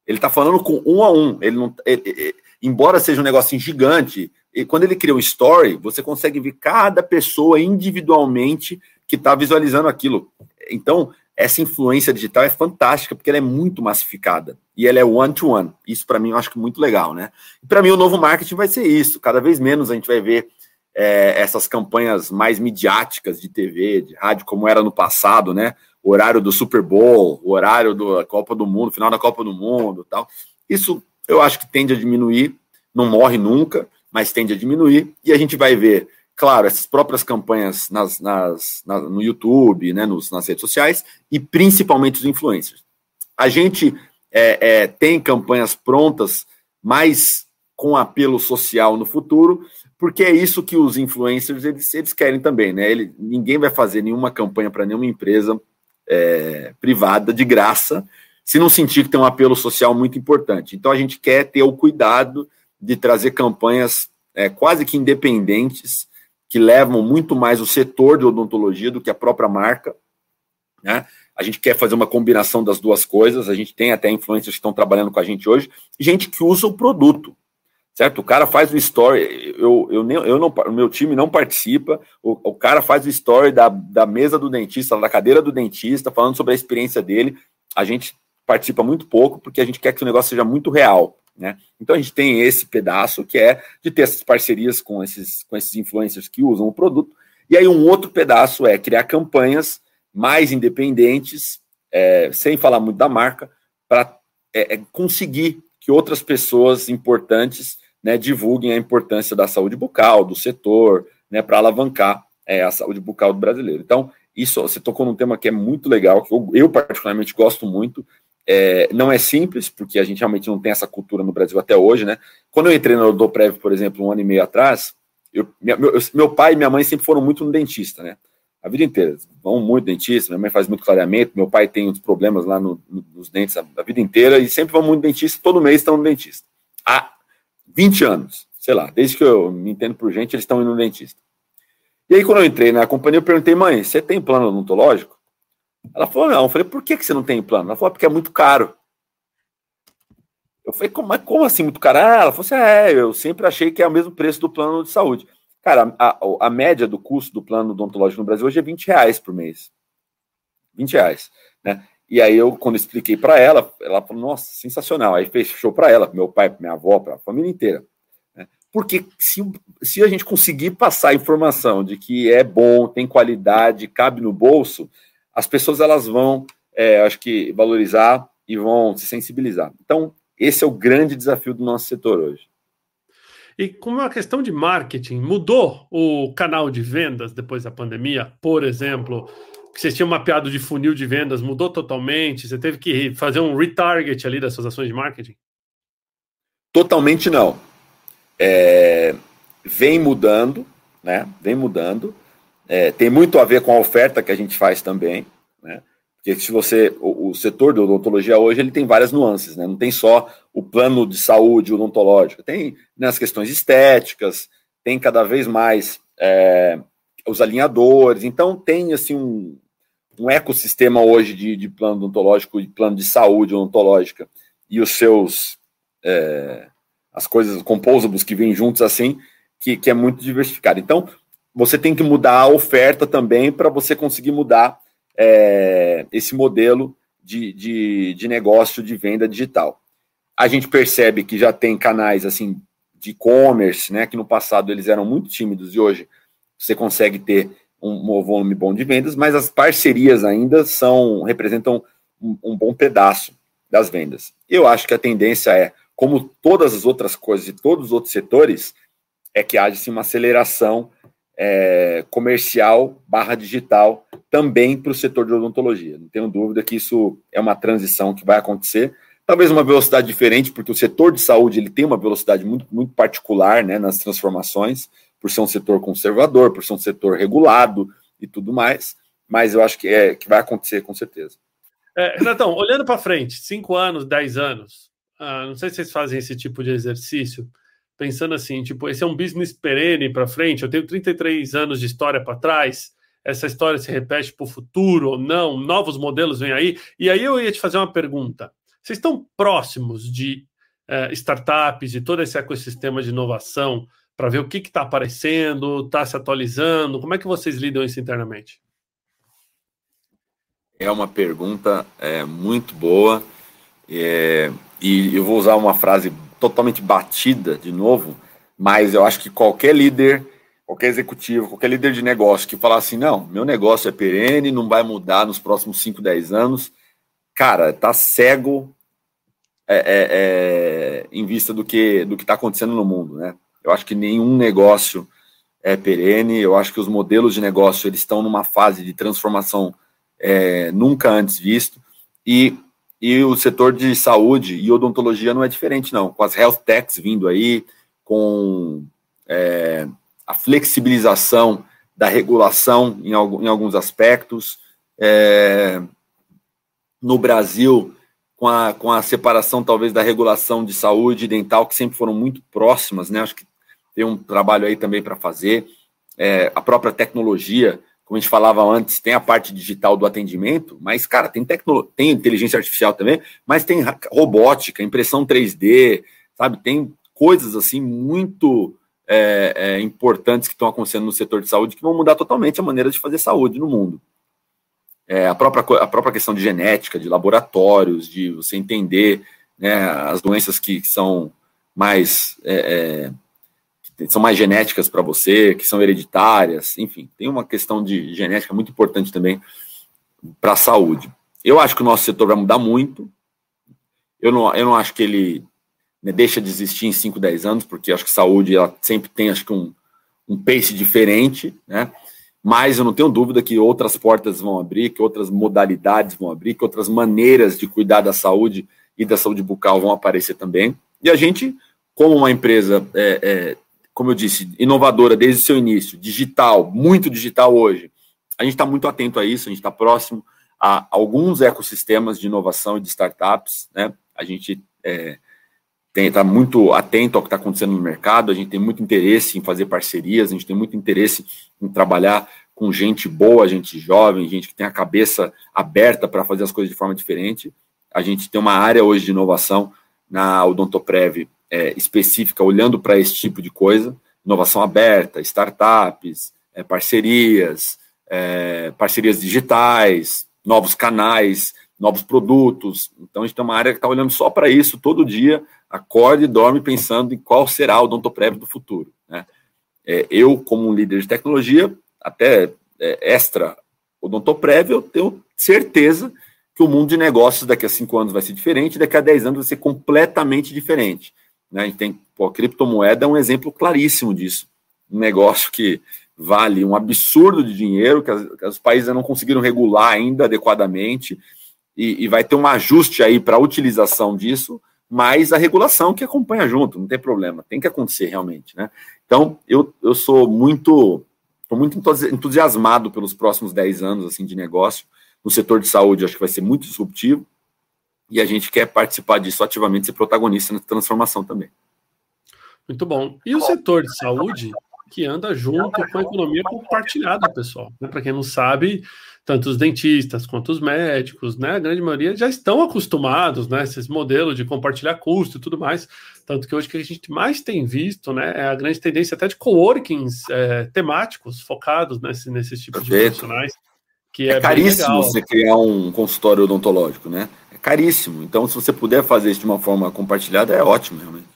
Ele está falando com um a um. Ele não, ele, ele, embora seja um negocinho gigante, e quando ele cria um story, você consegue ver cada pessoa individualmente que está visualizando aquilo. Então, essa influência digital é fantástica porque ela é muito massificada e ela é one-to-one. -one. Isso para mim eu acho que é muito legal, né? Para mim o novo marketing vai ser isso. Cada vez menos a gente vai ver é, essas campanhas mais midiáticas de TV, de rádio, como era no passado, né? O horário do Super Bowl, o horário da Copa do Mundo, final da Copa do Mundo, tal. Isso eu acho que tende a diminuir. Não morre nunca, mas tende a diminuir e a gente vai ver claro, essas próprias campanhas nas, nas, na, no YouTube, né, nos, nas redes sociais e principalmente os influencers. A gente é, é, tem campanhas prontas, mas com apelo social no futuro, porque é isso que os influencers eles, eles querem também, né? Ele, ninguém vai fazer nenhuma campanha para nenhuma empresa é, privada de graça se não sentir que tem um apelo social muito importante. Então a gente quer ter o cuidado de trazer campanhas é, quase que independentes que levam muito mais o setor de odontologia do que a própria marca. Né? A gente quer fazer uma combinação das duas coisas. A gente tem até influencers que estão trabalhando com a gente hoje, gente que usa o produto. Certo? O cara faz o story, eu, eu, nem, eu não, o meu time não participa, o, o cara faz o story da, da mesa do dentista, da cadeira do dentista, falando sobre a experiência dele. A gente participa muito pouco, porque a gente quer que o negócio seja muito real. Né? Então a gente tem esse pedaço que é de ter essas parcerias com esses, com esses influencers que usam o produto. E aí um outro pedaço é criar campanhas mais independentes, é, sem falar muito da marca, para é, é, conseguir que outras pessoas importantes né, divulguem a importância da saúde bucal, do setor, né, para alavancar é, a saúde bucal do brasileiro. Então, isso você tocou num tema que é muito legal, que eu, eu particularmente gosto muito, é, não é simples, porque a gente realmente não tem essa cultura no Brasil até hoje, né? Quando eu entrei no Odoprev, por exemplo, um ano e meio atrás, eu, meu, meu, pai e minha mãe sempre foram muito no dentista, né? A vida inteira. Vão muito dentista, minha mãe faz muito clareamento, meu pai tem uns problemas lá no, no, nos dentes a, a, vida inteira e sempre vão muito dentista, todo mês estão no dentista. Há 20 anos, sei lá, desde que eu me entendo por gente, eles estão indo no dentista. E aí, quando eu entrei na companhia, eu perguntei, mãe, você tem plano odontológico? Ela falou, não. Eu falei, por que, que você não tem plano? Ela falou, porque é muito caro. Eu falei, como, como assim muito caro? Ah, ela falou assim, é, eu sempre achei que é o mesmo preço do plano de saúde. Cara, a, a, média do custo do plano odontológico no Brasil hoje é 20 reais por mês. 20 reais, né? E aí eu, quando expliquei para ela, ela falou, nossa, sensacional. Aí fechou para ela, meu pai, minha avó, para a família inteira. Né? Porque se, se a gente conseguir passar a informação de que é bom, tem qualidade, cabe no bolso, as pessoas elas vão, é, acho que, valorizar e vão se sensibilizar. Então, esse é o grande desafio do nosso setor hoje. E com uma questão de marketing, mudou o canal de vendas depois da pandemia? Por exemplo, que você tinha mapeado de funil de vendas, mudou totalmente? Você teve que fazer um retarget ali das suas ações de marketing? Totalmente não. É, vem mudando, né? Vem mudando. É, tem muito a ver com a oferta que a gente faz também, né? Porque se você, o, o, setor de odontologia hoje, ele tem várias nuances, né? Não tem só o plano de saúde odontológico, tem né, as questões estéticas, tem cada vez mais é, os alinhadores, então tem, assim, um, um ecossistema hoje de, de plano odontológico e plano de saúde odontológica e os seus, é, as coisas, composables que vêm juntos assim, que, que é muito diversificado. Então, você tem que mudar a oferta também para você conseguir mudar é, esse modelo de, de, de negócio de venda digital. A gente percebe que já tem canais assim de e-commerce, né, que no passado eles eram muito tímidos e hoje você consegue ter um, um volume bom de vendas, mas as parcerias ainda são representam um, um bom pedaço das vendas. Eu acho que a tendência é, como todas as outras coisas e todos os outros setores, é que haja uma aceleração é, comercial barra digital também para o setor de odontologia. Não tenho dúvida que isso é uma transição que vai acontecer. Talvez uma velocidade diferente, porque o setor de saúde ele tem uma velocidade muito, muito particular né, nas transformações, por ser um setor conservador, por ser um setor regulado. e tudo mais, mas eu acho que, é, que vai acontecer com certeza. É, Renatão, olhando para frente, 5 anos, 10 anos, ah, não sei se vocês fazem esse tipo de exercício, pensando assim, tipo, esse é um business perene para frente, eu tenho 33 anos de história para trás, essa história se repete para o futuro ou não, novos modelos vêm aí, e aí eu ia te fazer uma pergunta. Vocês estão próximos de uh, startups e todo esse ecossistema de inovação para ver o que está aparecendo, está se atualizando? Como é que vocês lidam isso internamente? É uma pergunta é, muito boa é, e eu vou usar uma frase totalmente batida de novo, mas eu acho que qualquer líder, qualquer executivo, qualquer líder de negócio que falar assim, não, meu negócio é perene, não vai mudar nos próximos 5, 10 anos, cara, tá cego é, é, é, em vista do que do que está acontecendo no mundo, né? Eu acho que nenhum negócio é perene. Eu acho que os modelos de negócio eles estão numa fase de transformação é, nunca antes visto e e o setor de saúde e odontologia não é diferente, não. Com as health techs vindo aí, com é, a flexibilização da regulação em, alguns aspectos. É, no Brasil, com a, com a separação talvez da regulação de saúde e dental, que sempre foram muito próximas, né? Acho que tem um trabalho aí também para fazer. É, a própria tecnologia, como a gente falava antes, tem a parte digital do atendimento, mas, cara, tem, tecno, tem inteligência artificial também, mas tem robótica, impressão 3D, sabe? Tem coisas assim muito é, é, importantes que estão acontecendo no setor de saúde que vão mudar totalmente a maneira de fazer saúde no mundo é, a, própria, a própria questão de genética, de laboratórios, de você entender né, as doenças que, que são mais é, é, são mais genéticas para você, que são hereditárias, enfim, tem uma questão de genética muito importante também para a saúde. Eu acho que o nosso setor vai mudar muito. Eu não, eu não acho que ele né, deixa de existir em 5, 10 anos, porque acho que saúde ela sempre tem acho que um, um pace diferente, né? mas eu não tenho dúvida que outras portas vão abrir, que outras modalidades vão abrir, que outras maneiras de cuidar da saúde e da saúde bucal vão aparecer também. E a gente, como uma empresa, é, é, como eu disse, inovadora desde o seu início, digital, muito digital hoje, a gente está muito atento a isso, a gente está próximo a alguns ecossistemas de inovação e de startups, né? A gente é, está muito atento ao que está acontecendo no mercado, a gente tem muito interesse em fazer parcerias, a gente tem muito interesse em trabalhar com gente boa, gente jovem, gente que tem a cabeça aberta para fazer as coisas de forma diferente. A gente tem uma área hoje de inovação na Odontoprev é, específica, olhando para esse tipo de coisa, inovação aberta, startups, é, parcerias, é, parcerias digitais, novos canais, novos produtos. Então a gente tem uma área que está olhando só para isso todo dia, acorde e dorme pensando em qual será o odontoprev do futuro. Né? É, eu, como um líder de tecnologia, até é, extra odontoprev, eu tenho certeza que o mundo de negócios daqui a cinco anos vai ser diferente, daqui a dez anos vai ser completamente diferente. Né? Gente tem, pô, a criptomoeda é um exemplo claríssimo disso. Um negócio que vale um absurdo de dinheiro, que, as, que os países não conseguiram regular ainda adequadamente, e, e vai ter um ajuste aí para a utilização disso, mas a regulação que acompanha junto, não tem problema, tem que acontecer realmente, né? Então, eu, eu sou muito, estou muito entusiasmado pelos próximos 10 anos, assim, de negócio, no setor de saúde, acho que vai ser muito disruptivo, e a gente quer participar disso ativamente, ser protagonista na transformação também. Muito bom. E o setor de saúde, que anda junto com a economia compartilhada, pessoal. Né? Para quem não sabe, tanto os dentistas quanto os médicos, né, a grande maioria já estão acostumados, né, esses modelos de compartilhar custo e tudo mais, tanto que hoje que a gente mais tem visto, né, é a grande tendência até de coworkings é, temáticos focados nesse, nesses tipos de profissionais, que é, é caríssimo você criar um consultório odontológico, né, é caríssimo, então se você puder fazer isso de uma forma compartilhada, é ótimo, realmente.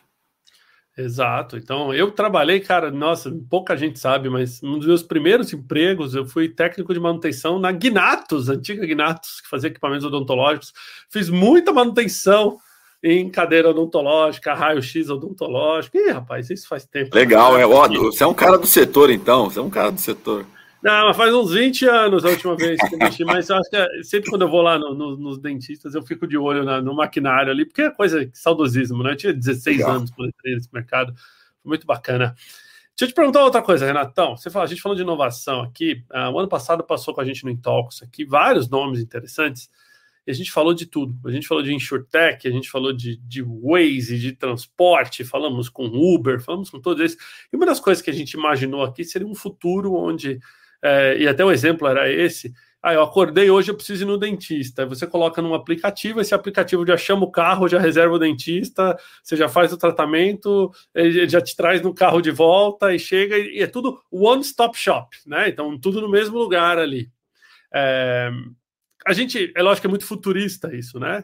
Exato. Então, eu trabalhei, cara, nossa, pouca gente sabe, mas um dos meus primeiros empregos, eu fui técnico de manutenção na Gnatos, antiga Gnatos, que fazia equipamentos odontológicos. Fiz muita manutenção em cadeira odontológica, raio-x odontológico. Ih, rapaz, isso faz tempo. Legal, é. Ó, você é um cara do setor, então. Você é um cara do setor. Não, mas faz uns 20 anos a última vez que eu mexi, mas eu acho que é, sempre quando eu vou lá no, no, nos dentistas, eu fico de olho na, no maquinário ali, porque é coisa saudosismo, né? Eu tinha 16 Legal. anos quando entrei nesse mercado, foi muito bacana. Deixa eu te perguntar outra coisa, Renatão. Você fala, a gente falou de inovação aqui. Uh, o ano passado passou com a gente no Intox aqui vários nomes interessantes. E a gente falou de tudo. A gente falou de InsurTech, a gente falou de, de Waze, de transporte, falamos com Uber, falamos com todos esses. E uma das coisas que a gente imaginou aqui seria um futuro onde, é, e até o exemplo era esse, ah, eu acordei hoje, eu preciso ir no dentista. Você coloca num aplicativo, esse aplicativo já chama o carro, já reserva o dentista, você já faz o tratamento, ele já te traz no carro de volta e chega, e é tudo one-stop shop, né? Então, tudo no mesmo lugar ali. É, a gente, é lógico que é muito futurista isso, né?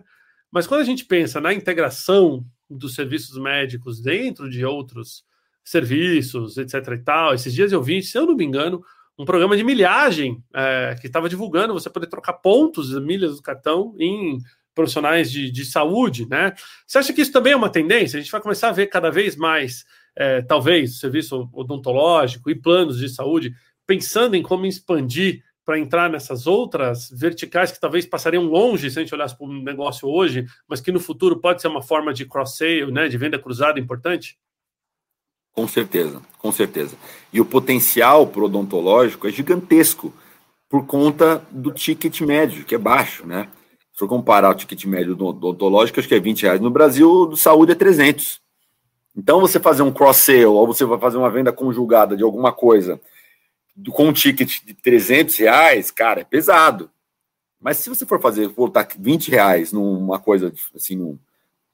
Mas quando a gente pensa na integração dos serviços médicos dentro de outros serviços, etc e tal, esses dias eu vi, se eu não me engano, um programa de milhagem é, que estava divulgando você poder trocar pontos, milhas do cartão em profissionais de, de saúde, né? Você acha que isso também é uma tendência? A gente vai começar a ver cada vez mais, é, talvez, serviço odontológico e planos de saúde pensando em como expandir para entrar nessas outras verticais que talvez passariam longe se a gente olhasse para o negócio hoje, mas que no futuro pode ser uma forma de cross-sale, né, de venda cruzada importante? Com certeza, com certeza. E o potencial para o odontológico é gigantesco por conta do ticket médio, que é baixo, né? Se for comparar o ticket médio do odontológico, acho que é 20 reais. No Brasil, do saúde é 300. Então, você fazer um cross-sale ou você vai fazer uma venda conjugada de alguma coisa com um ticket de 300 reais, cara, é pesado. Mas se você for fazer, voltar 20 reais numa coisa assim,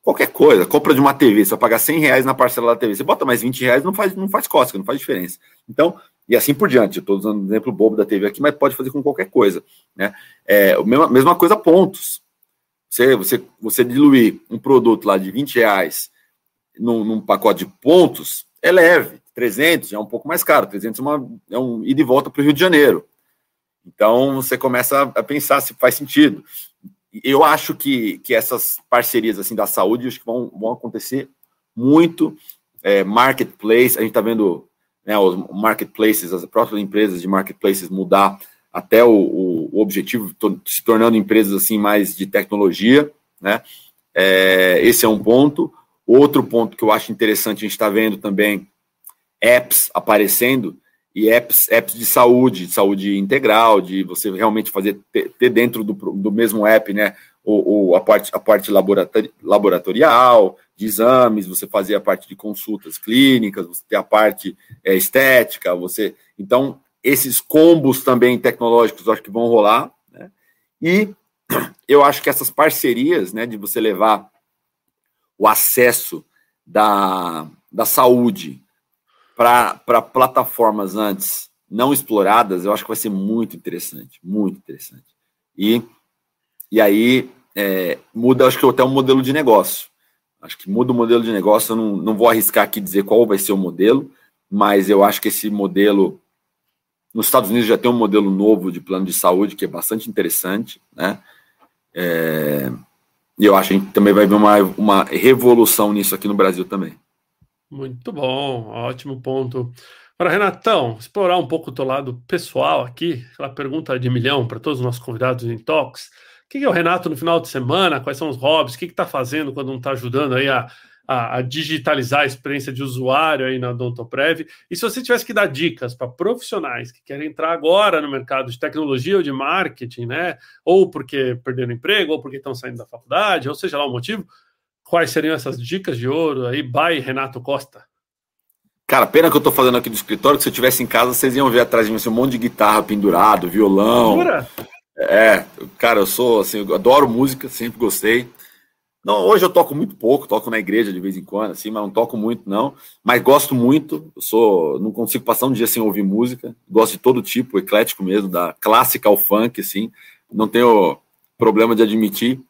Qualquer coisa, compra de uma TV, você vai pagar 100 reais na parcela da TV, você bota mais 20 reais, não faz, não faz cócega, não faz diferença. Então, e assim por diante. Eu estou usando um exemplo bobo da TV aqui, mas pode fazer com qualquer coisa. Né? É, mesma, mesma coisa, pontos. Você, você, você diluir um produto lá de 20 reais num, num pacote de pontos, é leve. 300 é um pouco mais caro. 300 é, uma, é um ida e volta para o Rio de Janeiro. Então, você começa a pensar se faz sentido eu acho que, que essas parcerias assim da saúde acho que vão, vão acontecer muito. É, marketplace, a gente está vendo né, os marketplaces, as próprias empresas de marketplaces mudar até o, o, objetivo, se tornando empresas assim mais de tecnologia, né? É, esse é um ponto. Outro ponto que eu acho interessante, a gente está vendo também apps aparecendo e apps, apps de saúde, de saúde integral, de você realmente fazer ter, ter dentro do, do mesmo app, né, o, o, a parte, a parte laboratori, laboratorial, de exames, você fazer a parte de consultas clínicas, você ter a parte é, estética, você. Então, esses combos também tecnológicos eu acho que vão rolar, né? E eu acho que essas parcerias, né, de você levar o acesso da, da saúde para plataformas antes não exploradas, eu acho que vai ser muito interessante, muito interessante. E, e aí é, muda, acho que até o modelo de negócio. Acho que muda o modelo de negócio. Eu não, não vou arriscar aqui dizer qual vai ser o modelo, mas eu acho que esse modelo. Nos Estados Unidos já tem um modelo novo de plano de saúde que é bastante interessante, né? É, e eu acho que a gente também vai ver uma, uma revolução nisso aqui no Brasil também. Muito bom, ótimo ponto. Para Renatão, explorar um pouco o teu lado pessoal aqui, aquela pergunta de milhão para todos os nossos convidados em Talks. Quem é o Renato no final de semana? Quais são os hobbies? O que está fazendo quando não está ajudando aí a, a, a, digitalizar a experiência de usuário aí na Odontoprev? E se você tivesse que dar dicas para profissionais que querem entrar agora no mercado de tecnologia ou de marketing, né? Ou porque perderam emprego, ou porque estão saindo da faculdade, ou seja lá o motivo, quais seriam essas dicas de ouro aí, by Renato Costa? Cara, pena que eu tô fazendo aqui do escritório, que se eu estivesse em casa, vocês iam ver atrás de mim assim, um monte de guitarra pendurado, violão. Jura? É, cara, eu sou assim, eu adoro música, sempre gostei. Não, hoje eu toco muito pouco, toco na igreja de vez em quando, assim, mas não toco muito, não. Mas gosto muito, eu sou, não consigo passar um dia sem ouvir música. Gosto de todo tipo, eclético mesmo, da clássica ao funk, assim. Não tenho problema de admitir.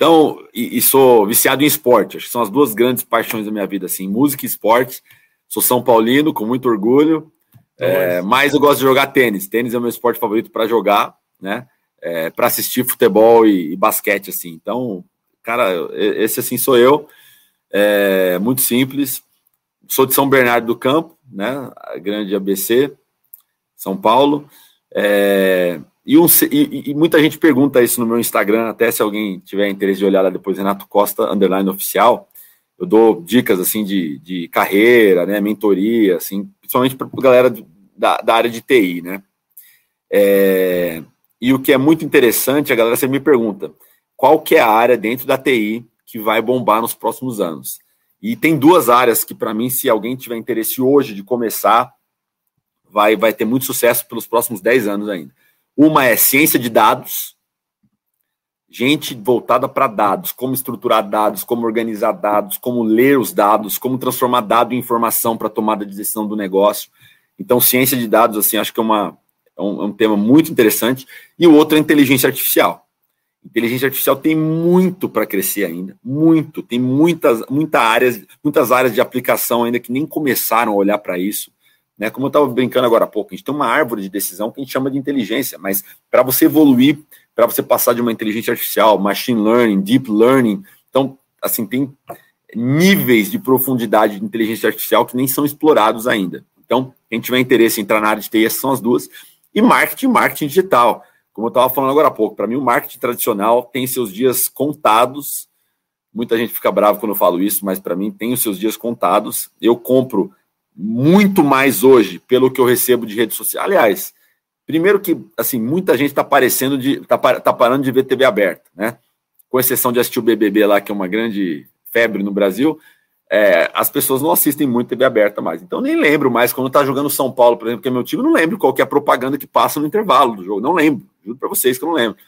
Então, e, e, sou viciado em esporte. Acho que são as duas grandes paixões da minha vida, assim, música e esporte. Sou São Paulino, com muito orgulho. É, mas eu gosto de jogar tênis. Tênis é o meu esporte favorito para jogar, né? É, para assistir futebol e, e, basquete, assim. Então, cara, esse assim sou eu. É, muito simples. Sou de São Bernardo do Campo, né? A grande ABC, São Paulo. É, e, um, e, e, muita gente pergunta isso no meu Instagram, até se alguém tiver interesse de olhar lá depois, Renato Costa, underline oficial. Eu dou dicas, assim, de, de carreira, né, mentoria, assim, principalmente para a galera da, da, área de TI, né? É, e o que é muito interessante, a galera sempre me pergunta, qual que é a área dentro da TI que vai bombar nos próximos anos? E tem duas áreas que, para mim, se alguém tiver interesse hoje de começar, vai, vai ter muito sucesso pelos próximos 10 anos ainda. Uma é ciência de dados, gente voltada para dados, como estruturar dados, como organizar dados, como ler os dados, como transformar dado em informação para tomada de decisão do negócio. Então, ciência de dados, assim, acho que é, uma, é, um, é um tema muito interessante. E o outro é inteligência artificial. Inteligência artificial tem muito para crescer ainda, muito. Tem muitas, muita áreas, muitas áreas de aplicação ainda que nem começaram a olhar para isso. Né? Como eu estava brincando agora há pouco, a gente tem uma árvore de decisão que a gente chama de inteligência, mas para você evoluir, para você passar de uma inteligência artificial, machine learning, deep learning, então, assim, tem níveis de profundidade de inteligência artificial que nem são explorados ainda. Então, quem tiver interesse em entrar na área de TI, essas são as duas. E marketing, marketing digital. Como eu estava falando agora há pouco, para mim o marketing tradicional tem seus dias contados. Muita gente fica brava quando eu falo isso, mas para mim tem os seus dias contados. Eu compro muito mais hoje pelo que eu recebo de rede social. Aliás, primeiro que assim muita gente está parecendo de tá, tá parando de ver TV aberta, né? Com exceção de assistir o BBB lá, que é uma grande febre no Brasil, é, as pessoas não assistem muito TV aberta mais. Então nem lembro mais quando tá jogando São Paulo, por exemplo, que é meu time, não lembro qual que é a propaganda que passa no intervalo do jogo. Não lembro. Juro para vocês que eu não lembro.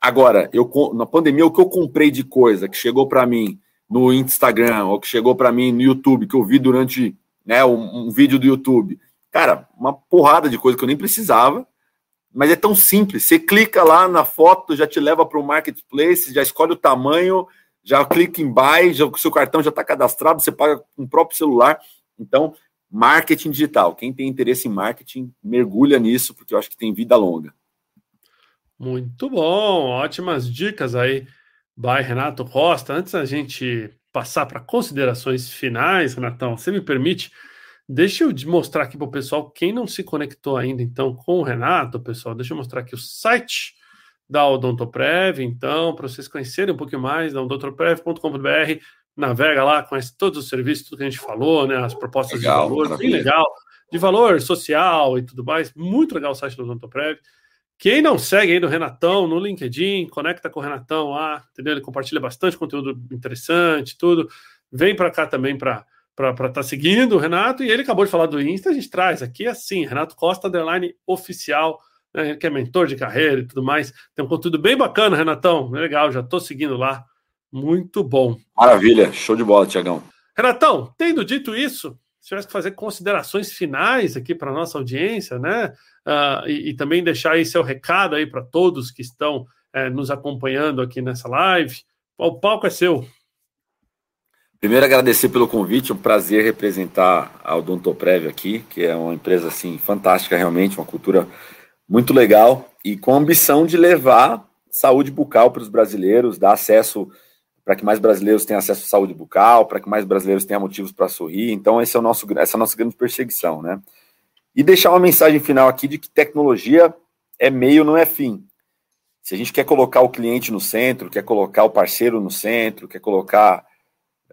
Agora, eu na pandemia o que eu comprei de coisa que chegou para mim no Instagram ou que chegou para mim no YouTube que eu vi durante né, um, um, vídeo do YouTube. Cara, uma porrada de coisa que eu nem precisava, mas é tão simples. Você clica lá na foto, já te leva para o marketplace, já escolhe o tamanho, já clica em buy, já, o seu cartão já está cadastrado, você paga com o próprio celular. Então, marketing digital. Quem tem interesse em marketing, mergulha nisso, porque eu acho que tem vida longa. Muito bom, ótimas dicas aí, by Renato Costa. Antes da gente passar para considerações finais, Renatão, você me permite? Deixa eu mostrar aqui para o pessoal, quem não se conectou ainda, então, com o Renato, pessoal, deixa eu mostrar aqui o site da Odontoprev, então, para vocês conhecerem um pouquinho mais da odontoprev.com.br, navega lá, conhece todos os serviços, tudo que a gente falou, né, as propostas legal, de valor, maravilha. bem legal, de valor social e tudo mais, muito legal o site da Odontoprev. Quem não segue aí do Renatão no LinkedIn, conecta com o Renatão lá, entendeu? Ele compartilha bastante conteúdo interessante, tudo. Vem para cá também para estar tá seguindo o Renato. E ele acabou de falar do Insta, a gente traz aqui assim, Renato Costa, underline oficial, né, que é mentor de carreira e tudo mais. Tem um conteúdo bem bacana, Renatão. Legal, já estou seguindo lá. Muito bom. Maravilha, show de bola, Tiagão. Renatão, tendo dito isso, tivesse que fazer considerações finais aqui para a nossa audiência, né? Uh, e, e, também deixar aí seu recado aí para todos que estão é, nos acompanhando aqui nessa live. O palco é seu. Primeiro agradecer pelo convite, é um prazer representar a Odontoprev aqui, que é uma empresa assim fantástica realmente, uma cultura muito legal e com a ambição de levar saúde bucal para os brasileiros, dar acesso para que mais brasileiros tenham acesso à saúde bucal, para que mais brasileiros tenham motivos para sorrir. Então, esse é o nosso, essa é a nossa grande perseguição, né? E deixar uma mensagem final aqui de que tecnologia é meio, não é fim. Se a gente quer colocar o cliente no centro, quer colocar o parceiro no centro, quer colocar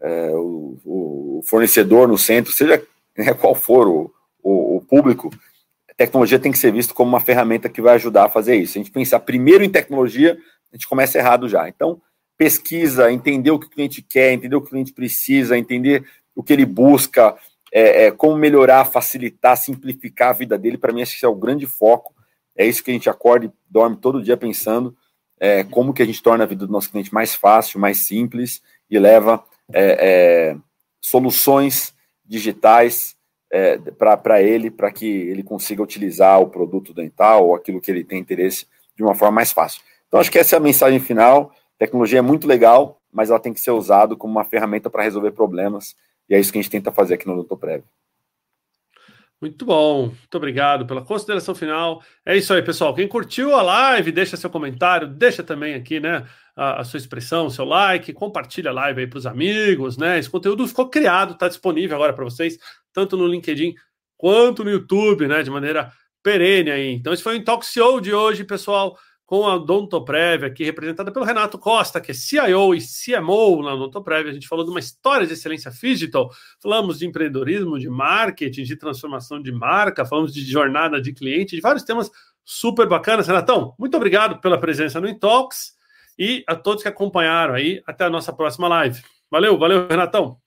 é, o, o, fornecedor no centro, seja né, qual for o, o, o público, tecnologia tem que ser visto como uma ferramenta que vai ajudar a fazer isso. Se a gente pensar primeiro em tecnologia, a gente começa errado já. Então, pesquisa, entender o que o cliente quer, entender o que o cliente precisa, entender o que ele busca, é, é, como melhorar, facilitar, simplificar a vida dele. Para mim, esse é o grande foco. É isso que a gente acorda e dorme todo dia pensando. É, como que a gente torna a vida do nosso cliente mais fácil, mais simples e leva é, é, soluções digitais é, para ele, para que ele consiga utilizar o produto dental ou aquilo que ele tem interesse de uma forma mais fácil. Então, acho que essa é a mensagem final. Tecnologia é muito legal, mas ela tem que ser usada como uma ferramenta para resolver problemas, e é isso que a gente tenta fazer aqui no Doutor Prévio. Muito bom, muito obrigado pela consideração final. É isso aí, pessoal. Quem curtiu a live, deixa seu comentário, deixa também aqui, né, a, a sua expressão, seu like, compartilha a live aí para os amigos, né? Esse conteúdo ficou criado, está disponível agora para vocês, tanto no LinkedIn quanto no YouTube, né, de maneira perene aí. Então, esse foi o Show de hoje, pessoal. Com a Odontoprev, aqui representada pelo Renato Costa, que é CIO e CMO na Odontoprev. A gente falou de uma história de excelência digital, falamos de empreendedorismo, de marketing, de transformação de marca, falamos de jornada de cliente, de vários temas super bacanas. Renatão, muito obrigado pela presença no Intox e a todos que acompanharam aí. Até a nossa próxima live. Valeu, valeu, Renatão.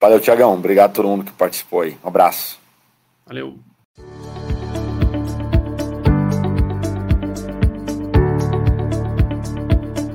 Valeu, Tiagão. Obrigado a todo mundo que participou aí. Um abraço. Valeu.